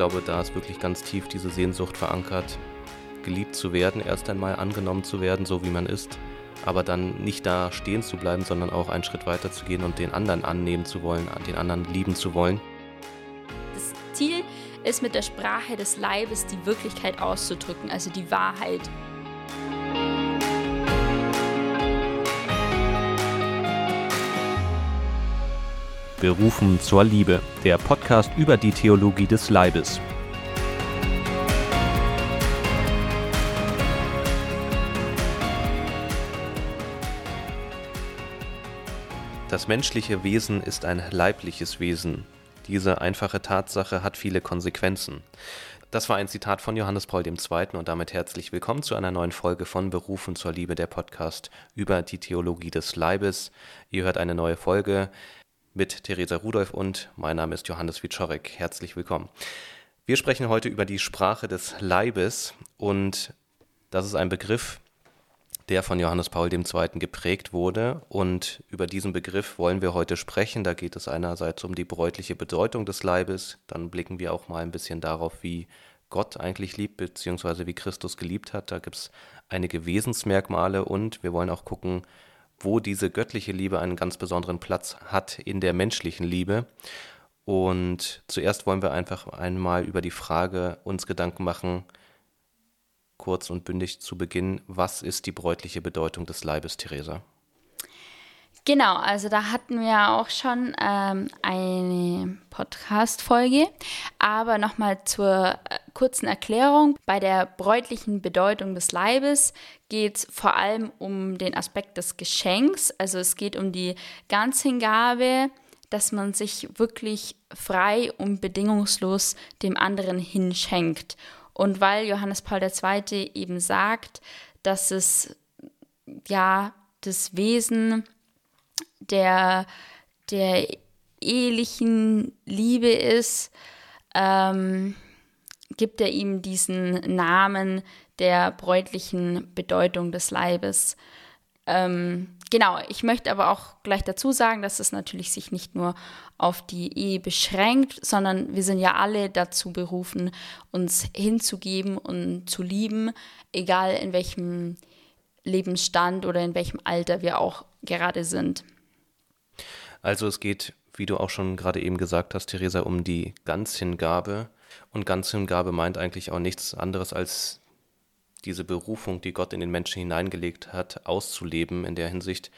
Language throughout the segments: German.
glaube, da ist wirklich ganz tief diese Sehnsucht verankert, geliebt zu werden, erst einmal angenommen zu werden, so wie man ist, aber dann nicht da stehen zu bleiben, sondern auch einen Schritt weiter zu gehen und den anderen annehmen zu wollen, den anderen lieben zu wollen. Das Ziel ist mit der Sprache des Leibes die Wirklichkeit auszudrücken, also die Wahrheit. Berufen zur Liebe, der Podcast über die Theologie des Leibes. Das menschliche Wesen ist ein leibliches Wesen. Diese einfache Tatsache hat viele Konsequenzen. Das war ein Zitat von Johannes Paul II. und damit herzlich willkommen zu einer neuen Folge von Berufen zur Liebe, der Podcast über die Theologie des Leibes. Ihr hört eine neue Folge mit Theresa Rudolph und mein Name ist Johannes Wiczorek. Herzlich willkommen. Wir sprechen heute über die Sprache des Leibes und das ist ein Begriff, der von Johannes Paul II. geprägt wurde. Und über diesen Begriff wollen wir heute sprechen. Da geht es einerseits um die bräutliche Bedeutung des Leibes, dann blicken wir auch mal ein bisschen darauf, wie Gott eigentlich liebt, beziehungsweise wie Christus geliebt hat. Da gibt es einige Wesensmerkmale und wir wollen auch gucken, wo diese göttliche Liebe einen ganz besonderen Platz hat in der menschlichen Liebe. Und zuerst wollen wir einfach einmal über die Frage uns Gedanken machen, kurz und bündig zu Beginn, was ist die bräutliche Bedeutung des Leibes, Theresa? Genau, also da hatten wir auch schon ähm, eine Podcast-Folge. Aber nochmal zur äh, kurzen Erklärung. Bei der bräutlichen Bedeutung des Leibes geht es vor allem um den Aspekt des Geschenks. Also es geht um die Ganzhingabe, dass man sich wirklich frei und bedingungslos dem anderen hinschenkt. Und weil Johannes Paul II. eben sagt, dass es ja das Wesen der, der ehelichen Liebe ist, ähm, gibt er ihm diesen Namen der bräutlichen Bedeutung des Leibes. Ähm, genau, ich möchte aber auch gleich dazu sagen, dass es natürlich sich nicht nur auf die Ehe beschränkt, sondern wir sind ja alle dazu berufen, uns hinzugeben und zu lieben, egal in welchem Lebensstand oder in welchem Alter wir auch gerade sind. Also es geht, wie du auch schon gerade eben gesagt hast, Theresa, um die Ganzhingabe. Und Ganzhingabe meint eigentlich auch nichts anderes als diese Berufung, die Gott in den Menschen hineingelegt hat, auszuleben. In der Hinsicht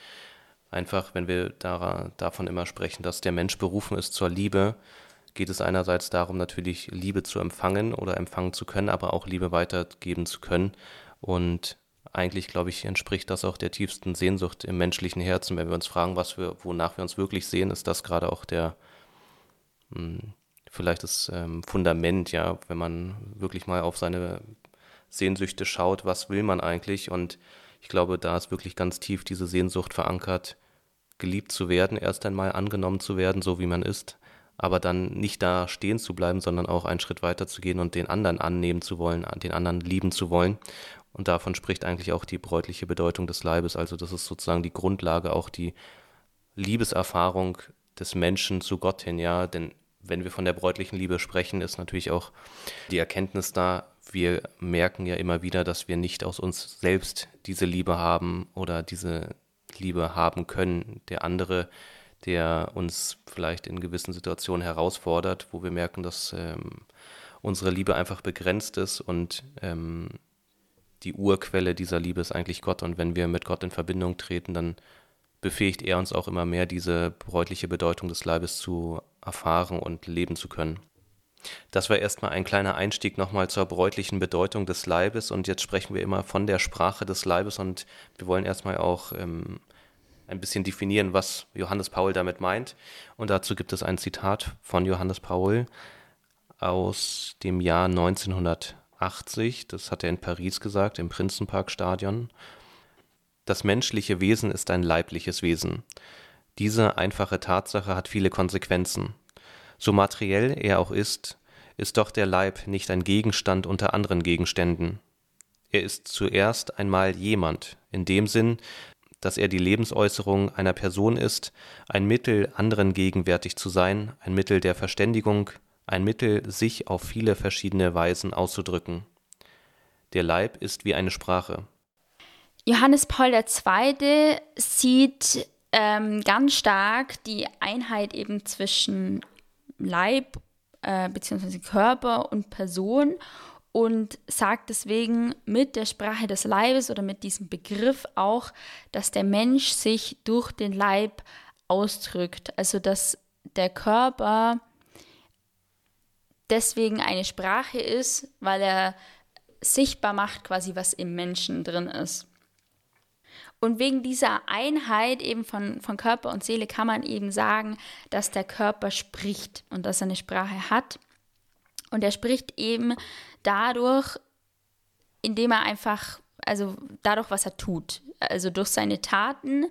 einfach, wenn wir da, davon immer sprechen, dass der Mensch berufen ist zur Liebe, geht es einerseits darum, natürlich Liebe zu empfangen oder empfangen zu können, aber auch Liebe weitergeben zu können. Und eigentlich, glaube ich, entspricht das auch der tiefsten Sehnsucht im menschlichen Herzen. Wenn wir uns fragen, was wir, wonach wir uns wirklich sehen, ist das gerade auch der, hm, vielleicht das ähm, Fundament, ja, wenn man wirklich mal auf seine Sehnsüchte schaut, was will man eigentlich? Und ich glaube, da ist wirklich ganz tief diese Sehnsucht verankert, geliebt zu werden, erst einmal angenommen zu werden, so wie man ist, aber dann nicht da stehen zu bleiben, sondern auch einen Schritt weiter zu gehen und den anderen annehmen zu wollen, den anderen lieben zu wollen. Und davon spricht eigentlich auch die bräutliche Bedeutung des Leibes. Also das ist sozusagen die Grundlage, auch die Liebeserfahrung des Menschen zu Gott hin, ja. Denn wenn wir von der bräutlichen Liebe sprechen, ist natürlich auch die Erkenntnis da, wir merken ja immer wieder, dass wir nicht aus uns selbst diese Liebe haben oder diese Liebe haben können. Der andere, der uns vielleicht in gewissen Situationen herausfordert, wo wir merken, dass ähm, unsere Liebe einfach begrenzt ist und ähm, die Urquelle dieser Liebe ist eigentlich Gott. Und wenn wir mit Gott in Verbindung treten, dann befähigt er uns auch immer mehr, diese bräutliche Bedeutung des Leibes zu erfahren und leben zu können. Das war erstmal ein kleiner Einstieg nochmal zur bräutlichen Bedeutung des Leibes und jetzt sprechen wir immer von der Sprache des Leibes und wir wollen erstmal auch ähm, ein bisschen definieren, was Johannes Paul damit meint. Und dazu gibt es ein Zitat von Johannes Paul aus dem Jahr 1980. Das hat er in Paris gesagt, im Prinzenparkstadion. Das menschliche Wesen ist ein leibliches Wesen. Diese einfache Tatsache hat viele Konsequenzen. So materiell er auch ist, ist doch der Leib nicht ein Gegenstand unter anderen Gegenständen. Er ist zuerst einmal jemand, in dem Sinn, dass er die Lebensäußerung einer Person ist, ein Mittel, anderen gegenwärtig zu sein, ein Mittel der Verständigung, ein Mittel, sich auf viele verschiedene Weisen auszudrücken. Der Leib ist wie eine Sprache. Johannes Paul II. sieht ähm, ganz stark die Einheit eben zwischen Leib äh, bzw. Körper und Person und sagt deswegen mit der Sprache des Leibes oder mit diesem Begriff auch, dass der Mensch sich durch den Leib ausdrückt. Also dass der Körper deswegen eine Sprache ist, weil er sichtbar macht quasi, was im Menschen drin ist. Und wegen dieser Einheit eben von, von Körper und Seele kann man eben sagen, dass der Körper spricht und dass er eine Sprache hat. Und er spricht eben dadurch, indem er einfach, also dadurch, was er tut, also durch seine Taten.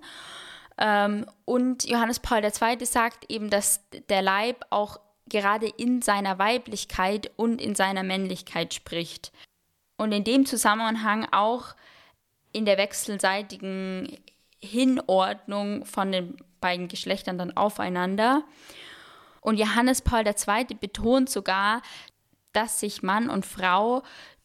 Ähm, und Johannes Paul II. sagt eben, dass der Leib auch gerade in seiner Weiblichkeit und in seiner Männlichkeit spricht. Und in dem Zusammenhang auch in der wechselseitigen Hinordnung von den beiden Geschlechtern dann aufeinander. Und Johannes Paul II. betont sogar, dass sich Mann und Frau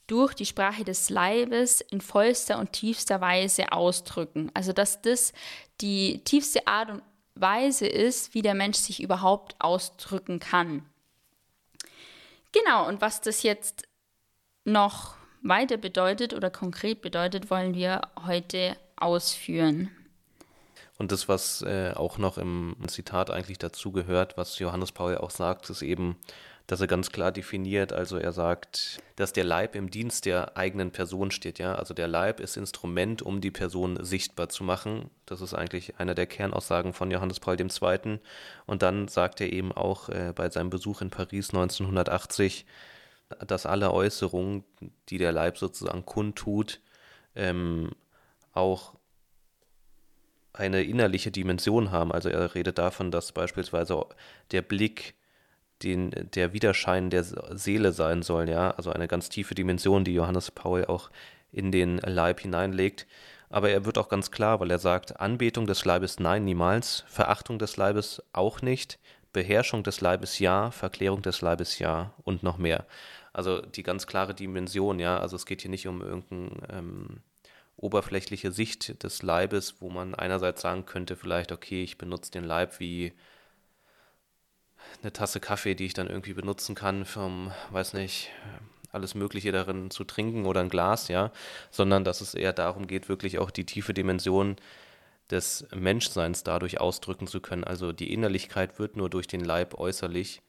durch die Sprache des Leibes in vollster und tiefster Weise ausdrücken. Also dass das die tiefste Art und Weise ist, wie der Mensch sich überhaupt ausdrücken kann. Genau, und was das jetzt noch weiter bedeutet oder konkret bedeutet, wollen wir heute ausführen. Und das, was äh, auch noch im Zitat eigentlich dazu gehört, was Johannes Paul auch sagt, ist eben, dass er ganz klar definiert, also er sagt, dass der Leib im Dienst der eigenen Person steht, ja. Also der Leib ist Instrument, um die Person sichtbar zu machen. Das ist eigentlich einer der Kernaussagen von Johannes Paul II. Und dann sagt er eben auch äh, bei seinem Besuch in Paris 1980, dass alle Äußerungen, die der Leib sozusagen kundtut, ähm, auch eine innerliche Dimension haben. Also er redet davon, dass beispielsweise der Blick den, der Widerschein der Seele sein soll, ja, also eine ganz tiefe Dimension, die Johannes Paul auch in den Leib hineinlegt. Aber er wird auch ganz klar, weil er sagt, Anbetung des Leibes nein, niemals, Verachtung des Leibes auch nicht, Beherrschung des Leibes ja, Verklärung des Leibes ja und noch mehr. Also die ganz klare Dimension, ja. Also es geht hier nicht um irgendeine ähm, oberflächliche Sicht des Leibes, wo man einerseits sagen könnte, vielleicht, okay, ich benutze den Leib wie eine Tasse Kaffee, die ich dann irgendwie benutzen kann, vom, weiß nicht, alles Mögliche darin zu trinken oder ein Glas, ja, sondern dass es eher darum geht, wirklich auch die tiefe Dimension des Menschseins dadurch ausdrücken zu können. Also die Innerlichkeit wird nur durch den Leib äußerlich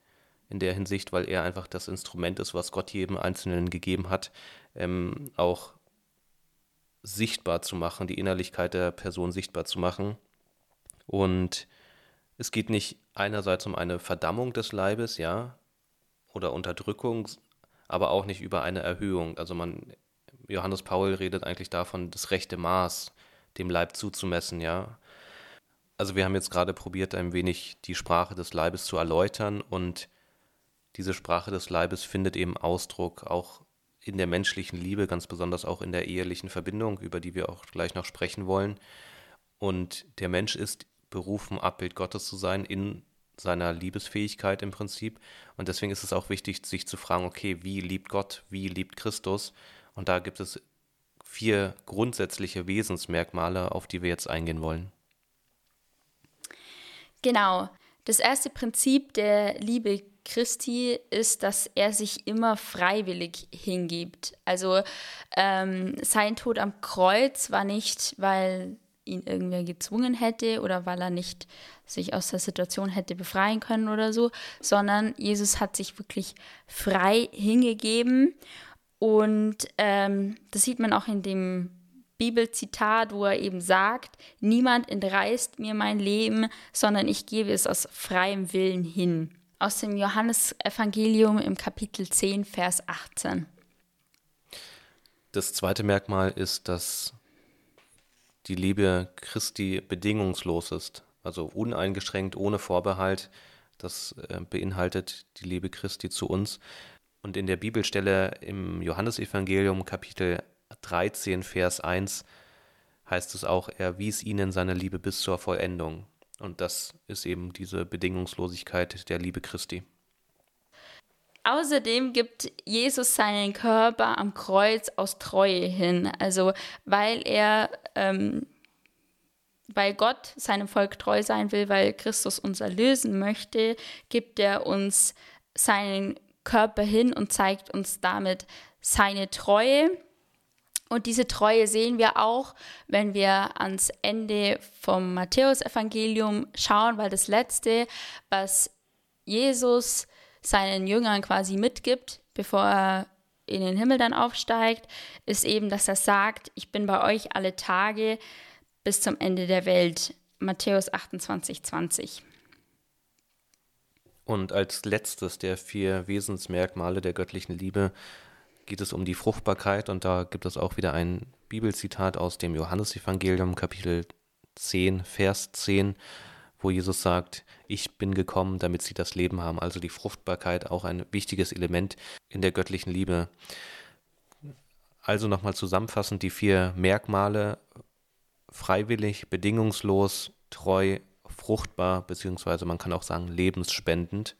in der Hinsicht, weil er einfach das Instrument ist, was Gott jedem Einzelnen gegeben hat, ähm, auch sichtbar zu machen, die Innerlichkeit der Person sichtbar zu machen. Und es geht nicht einerseits um eine Verdammung des Leibes, ja, oder Unterdrückung, aber auch nicht über eine Erhöhung. Also man, Johannes Paul redet eigentlich davon, das rechte Maß dem Leib zuzumessen, ja. Also wir haben jetzt gerade probiert, ein wenig die Sprache des Leibes zu erläutern und diese Sprache des Leibes findet eben Ausdruck auch in der menschlichen Liebe, ganz besonders auch in der ehelichen Verbindung, über die wir auch gleich noch sprechen wollen. Und der Mensch ist berufen, Abbild Gottes zu sein in seiner Liebesfähigkeit im Prinzip. Und deswegen ist es auch wichtig, sich zu fragen, okay, wie liebt Gott, wie liebt Christus? Und da gibt es vier grundsätzliche Wesensmerkmale, auf die wir jetzt eingehen wollen. Genau. Das erste Prinzip der Liebe Christi ist, dass er sich immer freiwillig hingibt. Also ähm, sein Tod am Kreuz war nicht, weil ihn irgendwer gezwungen hätte oder weil er nicht sich aus der Situation hätte befreien können oder so, sondern Jesus hat sich wirklich frei hingegeben. Und ähm, das sieht man auch in dem Bibelzitat, wo er eben sagt, niemand entreißt mir mein Leben, sondern ich gebe es aus freiem Willen hin aus dem Johannesevangelium im Kapitel 10, Vers 18. Das zweite Merkmal ist, dass die Liebe Christi bedingungslos ist, also uneingeschränkt, ohne Vorbehalt. Das äh, beinhaltet die Liebe Christi zu uns. Und in der Bibelstelle im Johannesevangelium Kapitel 13, Vers 1 heißt es auch, er wies ihnen seine Liebe bis zur Vollendung. Und das ist eben diese Bedingungslosigkeit der Liebe Christi. Außerdem gibt Jesus seinen Körper am Kreuz aus Treue hin. Also weil er, ähm, weil Gott seinem Volk treu sein will, weil Christus uns erlösen möchte, gibt er uns seinen Körper hin und zeigt uns damit seine Treue. Und diese Treue sehen wir auch, wenn wir ans Ende vom Matthäusevangelium schauen, weil das letzte, was Jesus seinen Jüngern quasi mitgibt, bevor er in den Himmel dann aufsteigt, ist eben, dass er sagt, ich bin bei euch alle Tage bis zum Ende der Welt. Matthäus 28, 20. Und als letztes der vier Wesensmerkmale der göttlichen Liebe geht es um die Fruchtbarkeit und da gibt es auch wieder ein Bibelzitat aus dem Johannesevangelium Kapitel 10, Vers 10, wo Jesus sagt, ich bin gekommen, damit sie das Leben haben. Also die Fruchtbarkeit auch ein wichtiges Element in der göttlichen Liebe. Also nochmal zusammenfassend die vier Merkmale, freiwillig, bedingungslos, treu, fruchtbar, beziehungsweise man kann auch sagen lebensspendend.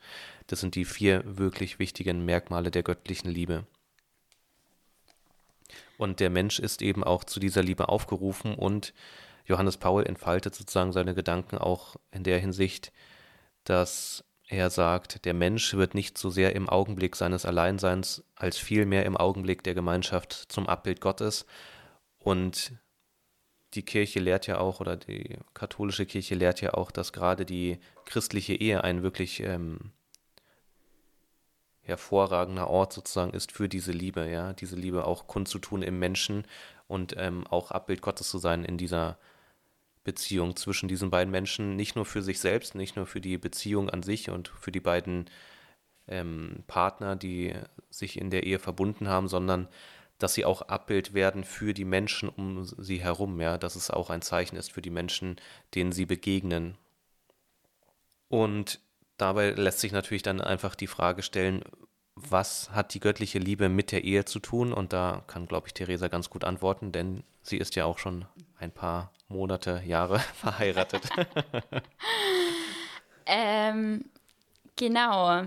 Das sind die vier wirklich wichtigen Merkmale der göttlichen Liebe. Und der Mensch ist eben auch zu dieser Liebe aufgerufen und Johannes Paul entfaltet sozusagen seine Gedanken auch in der Hinsicht, dass er sagt, der Mensch wird nicht so sehr im Augenblick seines Alleinseins als vielmehr im Augenblick der Gemeinschaft zum Abbild Gottes. Und die Kirche lehrt ja auch, oder die katholische Kirche lehrt ja auch, dass gerade die christliche Ehe ein wirklich ähm, hervorragender Ort sozusagen ist für diese Liebe, ja, diese Liebe auch kundzutun im Menschen und ähm, auch Abbild Gottes zu sein in dieser Beziehung zwischen diesen beiden Menschen, nicht nur für sich selbst, nicht nur für die Beziehung an sich und für die beiden ähm, Partner, die sich in der Ehe verbunden haben, sondern dass sie auch Abbild werden für die Menschen um sie herum, ja, dass es auch ein Zeichen ist für die Menschen, denen sie begegnen. Und dabei lässt sich natürlich dann einfach die Frage stellen, was hat die göttliche Liebe mit der Ehe zu tun? Und da kann, glaube ich, Theresa ganz gut antworten, denn sie ist ja auch schon ein paar Monate, Jahre verheiratet. ähm, genau.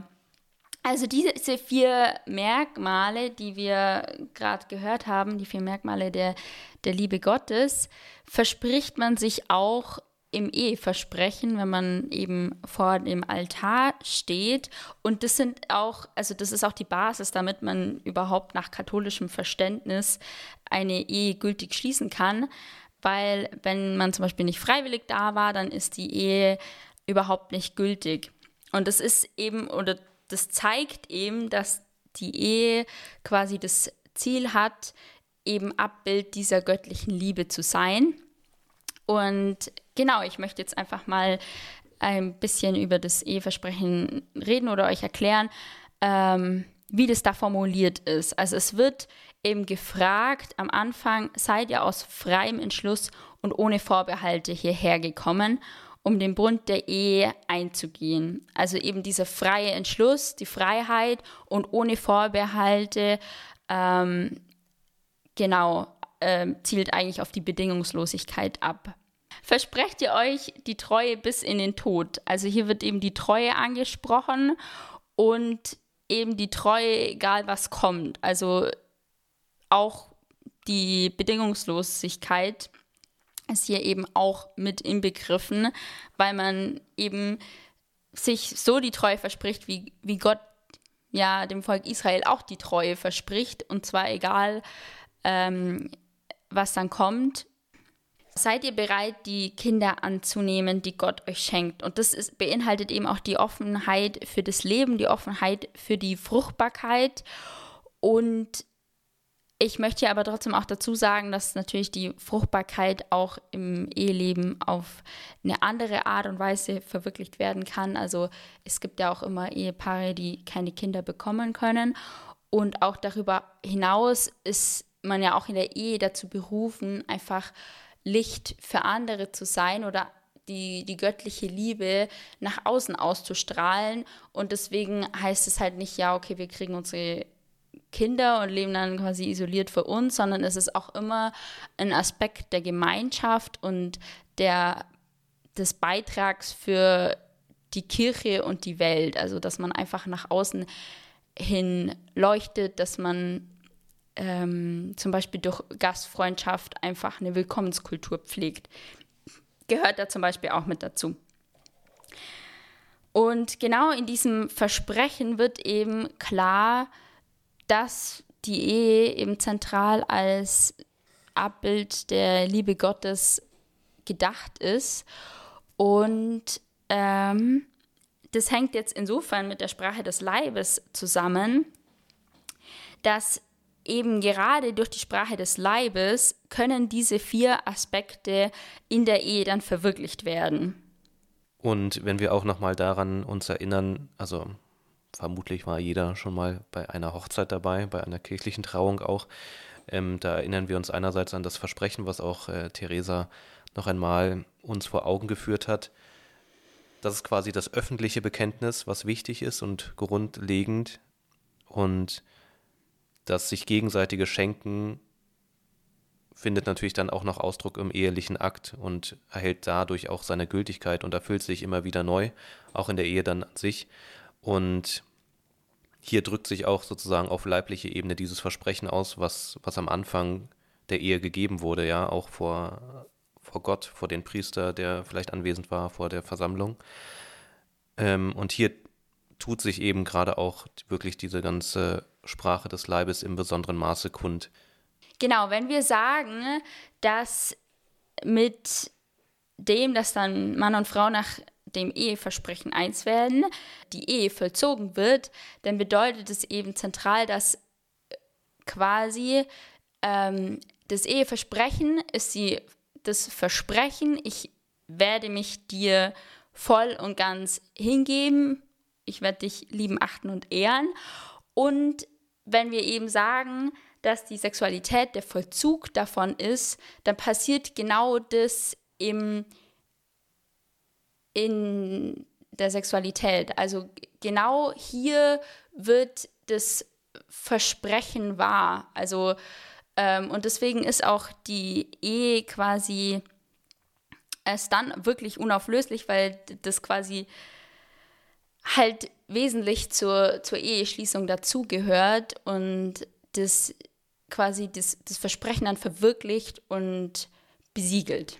Also diese vier Merkmale, die wir gerade gehört haben, die vier Merkmale der, der Liebe Gottes, verspricht man sich auch im Eheversprechen, wenn man eben vor dem Altar steht. Und das sind auch, also das ist auch die Basis, damit man überhaupt nach katholischem Verständnis eine Ehe gültig schließen kann. Weil wenn man zum Beispiel nicht freiwillig da war, dann ist die Ehe überhaupt nicht gültig. Und das ist eben, oder das zeigt eben, dass die Ehe quasi das Ziel hat, eben Abbild dieser göttlichen Liebe zu sein. Und genau, ich möchte jetzt einfach mal ein bisschen über das Eheversprechen reden oder euch erklären, ähm, wie das da formuliert ist. Also es wird eben gefragt am Anfang, seid ihr aus freiem Entschluss und ohne Vorbehalte hierher gekommen, um den Bund der Ehe einzugehen. Also eben dieser freie Entschluss, die Freiheit und ohne Vorbehalte, ähm, genau, äh, zielt eigentlich auf die Bedingungslosigkeit ab. Versprecht ihr euch die Treue bis in den Tod? Also hier wird eben die Treue angesprochen und eben die Treue, egal was kommt. Also auch die Bedingungslosigkeit ist hier eben auch mit inbegriffen, weil man eben sich so die Treue verspricht, wie, wie Gott ja dem Volk Israel auch die Treue verspricht. Und zwar egal, ähm, was dann kommt. Seid ihr bereit, die Kinder anzunehmen, die Gott euch schenkt? Und das ist, beinhaltet eben auch die Offenheit für das Leben, die Offenheit für die Fruchtbarkeit. Und ich möchte aber trotzdem auch dazu sagen, dass natürlich die Fruchtbarkeit auch im Eheleben auf eine andere Art und Weise verwirklicht werden kann. Also es gibt ja auch immer Ehepaare, die keine Kinder bekommen können. Und auch darüber hinaus ist man ja auch in der Ehe dazu berufen, einfach Licht für andere zu sein oder die, die göttliche Liebe nach außen auszustrahlen. Und deswegen heißt es halt nicht, ja, okay, wir kriegen unsere Kinder und leben dann quasi isoliert für uns, sondern es ist auch immer ein Aspekt der Gemeinschaft und der, des Beitrags für die Kirche und die Welt. Also, dass man einfach nach außen hin leuchtet, dass man ähm, zum Beispiel durch Gastfreundschaft einfach eine Willkommenskultur pflegt. Gehört da zum Beispiel auch mit dazu. Und genau in diesem Versprechen wird eben klar, dass die Ehe eben zentral als Abbild der Liebe Gottes gedacht ist. Und ähm, das hängt jetzt insofern mit der Sprache des Leibes zusammen, dass eben gerade durch die Sprache des Leibes können diese vier Aspekte in der Ehe dann verwirklicht werden. Und wenn wir auch nochmal daran uns erinnern, also vermutlich war jeder schon mal bei einer Hochzeit dabei, bei einer kirchlichen Trauung auch, ähm, da erinnern wir uns einerseits an das Versprechen, was auch äh, Theresa noch einmal uns vor Augen geführt hat. Das ist quasi das öffentliche Bekenntnis, was wichtig ist und grundlegend. Und das sich gegenseitige Schenken findet natürlich dann auch noch Ausdruck im ehelichen Akt und erhält dadurch auch seine Gültigkeit und erfüllt sich immer wieder neu, auch in der Ehe dann an sich. Und hier drückt sich auch sozusagen auf leibliche Ebene dieses Versprechen aus, was, was am Anfang der Ehe gegeben wurde, ja, auch vor, vor Gott, vor den Priester, der vielleicht anwesend war, vor der Versammlung. Ähm, und hier tut sich eben gerade auch wirklich diese ganze Sprache des Leibes im besonderen Maße kund. Genau, wenn wir sagen, dass mit dem, dass dann Mann und Frau nach dem Eheversprechen eins werden, die Ehe vollzogen wird, dann bedeutet es eben zentral, dass quasi ähm, das Eheversprechen ist die, das Versprechen, ich werde mich dir voll und ganz hingeben, ich werde dich lieben, achten und ehren. Und wenn wir eben sagen, dass die Sexualität der Vollzug davon ist, dann passiert genau das im in der Sexualität. Also genau hier wird das Versprechen wahr. Also ähm, und deswegen ist auch die Ehe quasi es dann wirklich unauflöslich, weil das quasi halt wesentlich zur, zur Eheschließung dazugehört und das quasi das, das Versprechen dann verwirklicht und besiegelt.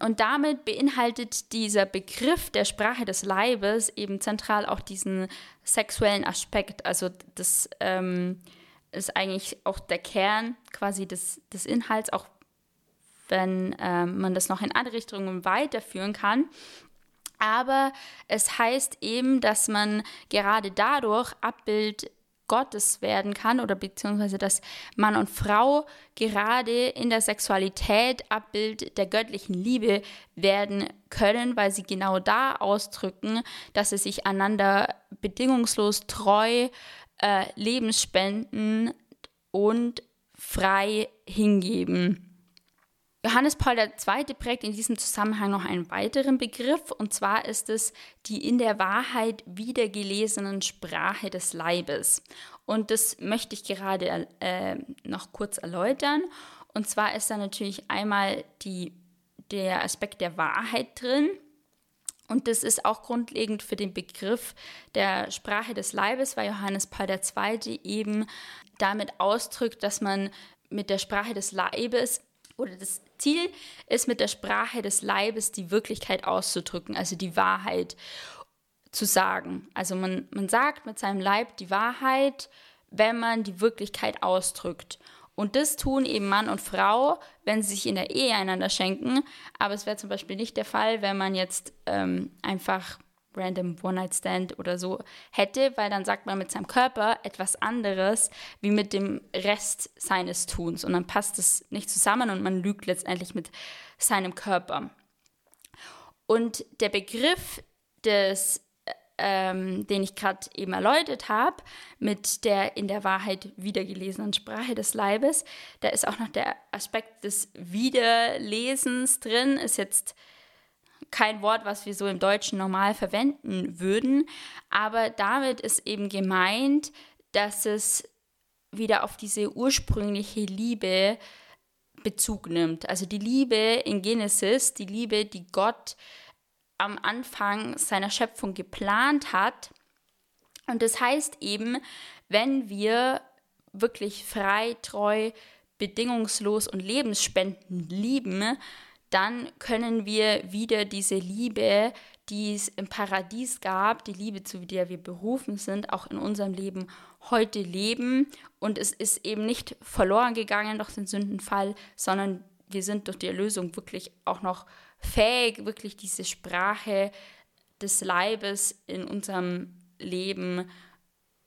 Und damit beinhaltet dieser Begriff der Sprache des Leibes eben zentral auch diesen sexuellen Aspekt. Also das ähm, ist eigentlich auch der Kern quasi des, des Inhalts, auch wenn ähm, man das noch in andere Richtungen weiterführen kann. Aber es heißt eben, dass man gerade dadurch Abbild Gottes werden kann oder beziehungsweise dass Mann und Frau gerade in der Sexualität Abbild der göttlichen Liebe werden können, weil sie genau da ausdrücken, dass sie sich einander bedingungslos treu, äh, lebensspenden und frei hingeben. Johannes Paul II. prägt in diesem Zusammenhang noch einen weiteren Begriff, und zwar ist es die in der Wahrheit wiedergelesenen Sprache des Leibes. Und das möchte ich gerade äh, noch kurz erläutern. Und zwar ist da natürlich einmal die, der Aspekt der Wahrheit drin. Und das ist auch grundlegend für den Begriff der Sprache des Leibes, weil Johannes Paul II. eben damit ausdrückt, dass man mit der Sprache des Leibes oder das Ziel ist mit der Sprache des Leibes die Wirklichkeit auszudrücken, also die Wahrheit zu sagen. Also man, man sagt mit seinem Leib die Wahrheit, wenn man die Wirklichkeit ausdrückt. Und das tun eben Mann und Frau, wenn sie sich in der Ehe einander schenken. Aber es wäre zum Beispiel nicht der Fall, wenn man jetzt ähm, einfach random One-Night-Stand oder so hätte, weil dann sagt man mit seinem Körper etwas anderes wie mit dem Rest seines Tuns und dann passt es nicht zusammen und man lügt letztendlich mit seinem Körper. Und der Begriff des ähm, den ich gerade eben erläutert habe, mit der in der Wahrheit wiedergelesenen Sprache des Leibes. Da ist auch noch der Aspekt des Wiederlesens drin, ist jetzt kein Wort, was wir so im Deutschen normal verwenden würden, aber damit ist eben gemeint, dass es wieder auf diese ursprüngliche Liebe Bezug nimmt. Also die Liebe in Genesis, die Liebe, die Gott am Anfang seiner Schöpfung geplant hat, Und das heißt eben, wenn wir wirklich frei, treu, bedingungslos und lebensspendend lieben, dann können wir wieder diese Liebe, die es im Paradies gab, die Liebe, zu der wir berufen sind, auch in unserem Leben heute leben. Und es ist eben nicht verloren gegangen durch den Sündenfall, sondern wir sind durch die Erlösung wirklich auch noch fähig, wirklich diese Sprache des Leibes in unserem Leben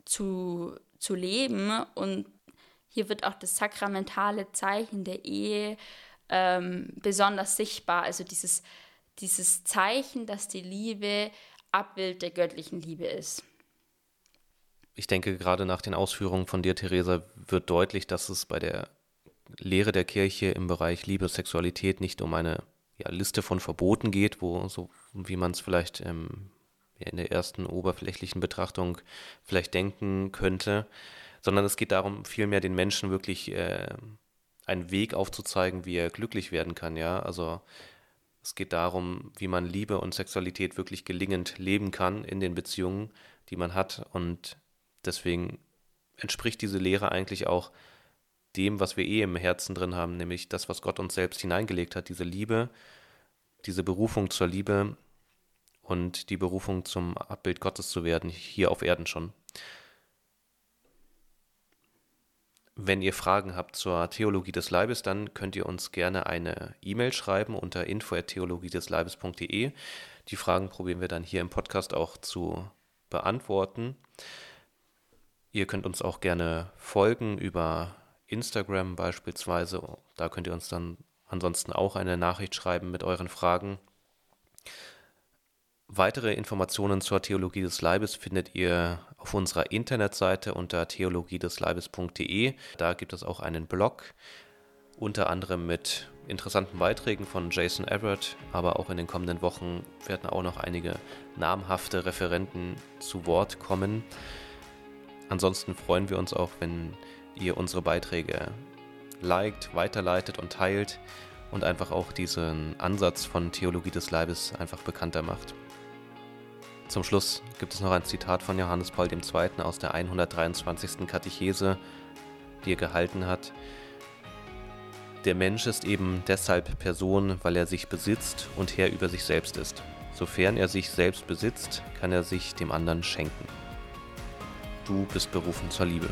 zu, zu leben. Und hier wird auch das sakramentale Zeichen der Ehe ähm, besonders sichtbar. Also dieses, dieses Zeichen, dass die Liebe Abbild der göttlichen Liebe ist. Ich denke, gerade nach den Ausführungen von dir, Theresa, wird deutlich, dass es bei der Lehre der Kirche im Bereich Liebe, Sexualität nicht um eine ja, Liste von Verboten geht, wo so wie man es vielleicht ähm, in der ersten oberflächlichen Betrachtung vielleicht denken könnte, sondern es geht darum, vielmehr den Menschen wirklich äh, einen Weg aufzuzeigen, wie er glücklich werden kann, ja. Also es geht darum, wie man Liebe und Sexualität wirklich gelingend leben kann in den Beziehungen, die man hat. Und deswegen entspricht diese Lehre eigentlich auch dem, was wir eh im Herzen drin haben, nämlich das, was Gott uns selbst hineingelegt hat, diese Liebe, diese Berufung zur Liebe und die Berufung zum Abbild Gottes zu werden, hier auf Erden schon. Wenn ihr Fragen habt zur Theologie des Leibes, dann könnt ihr uns gerne eine E-Mail schreiben unter info@theologiedesleibes.de. Die Fragen probieren wir dann hier im Podcast auch zu beantworten. Ihr könnt uns auch gerne folgen über Instagram beispielsweise. Da könnt ihr uns dann ansonsten auch eine Nachricht schreiben mit euren Fragen. Weitere Informationen zur Theologie des Leibes findet ihr auf unserer Internetseite unter theologiedesleibes.de. Da gibt es auch einen Blog, unter anderem mit interessanten Beiträgen von Jason Everett, aber auch in den kommenden Wochen werden auch noch einige namhafte Referenten zu Wort kommen. Ansonsten freuen wir uns auch, wenn ihr unsere Beiträge liked, weiterleitet und teilt und einfach auch diesen Ansatz von Theologie des Leibes einfach bekannter macht. Zum Schluss gibt es noch ein Zitat von Johannes Paul II. aus der 123. Katechese, die er gehalten hat. Der Mensch ist eben deshalb Person, weil er sich besitzt und Herr über sich selbst ist. Sofern er sich selbst besitzt, kann er sich dem anderen schenken. Du bist berufen zur Liebe.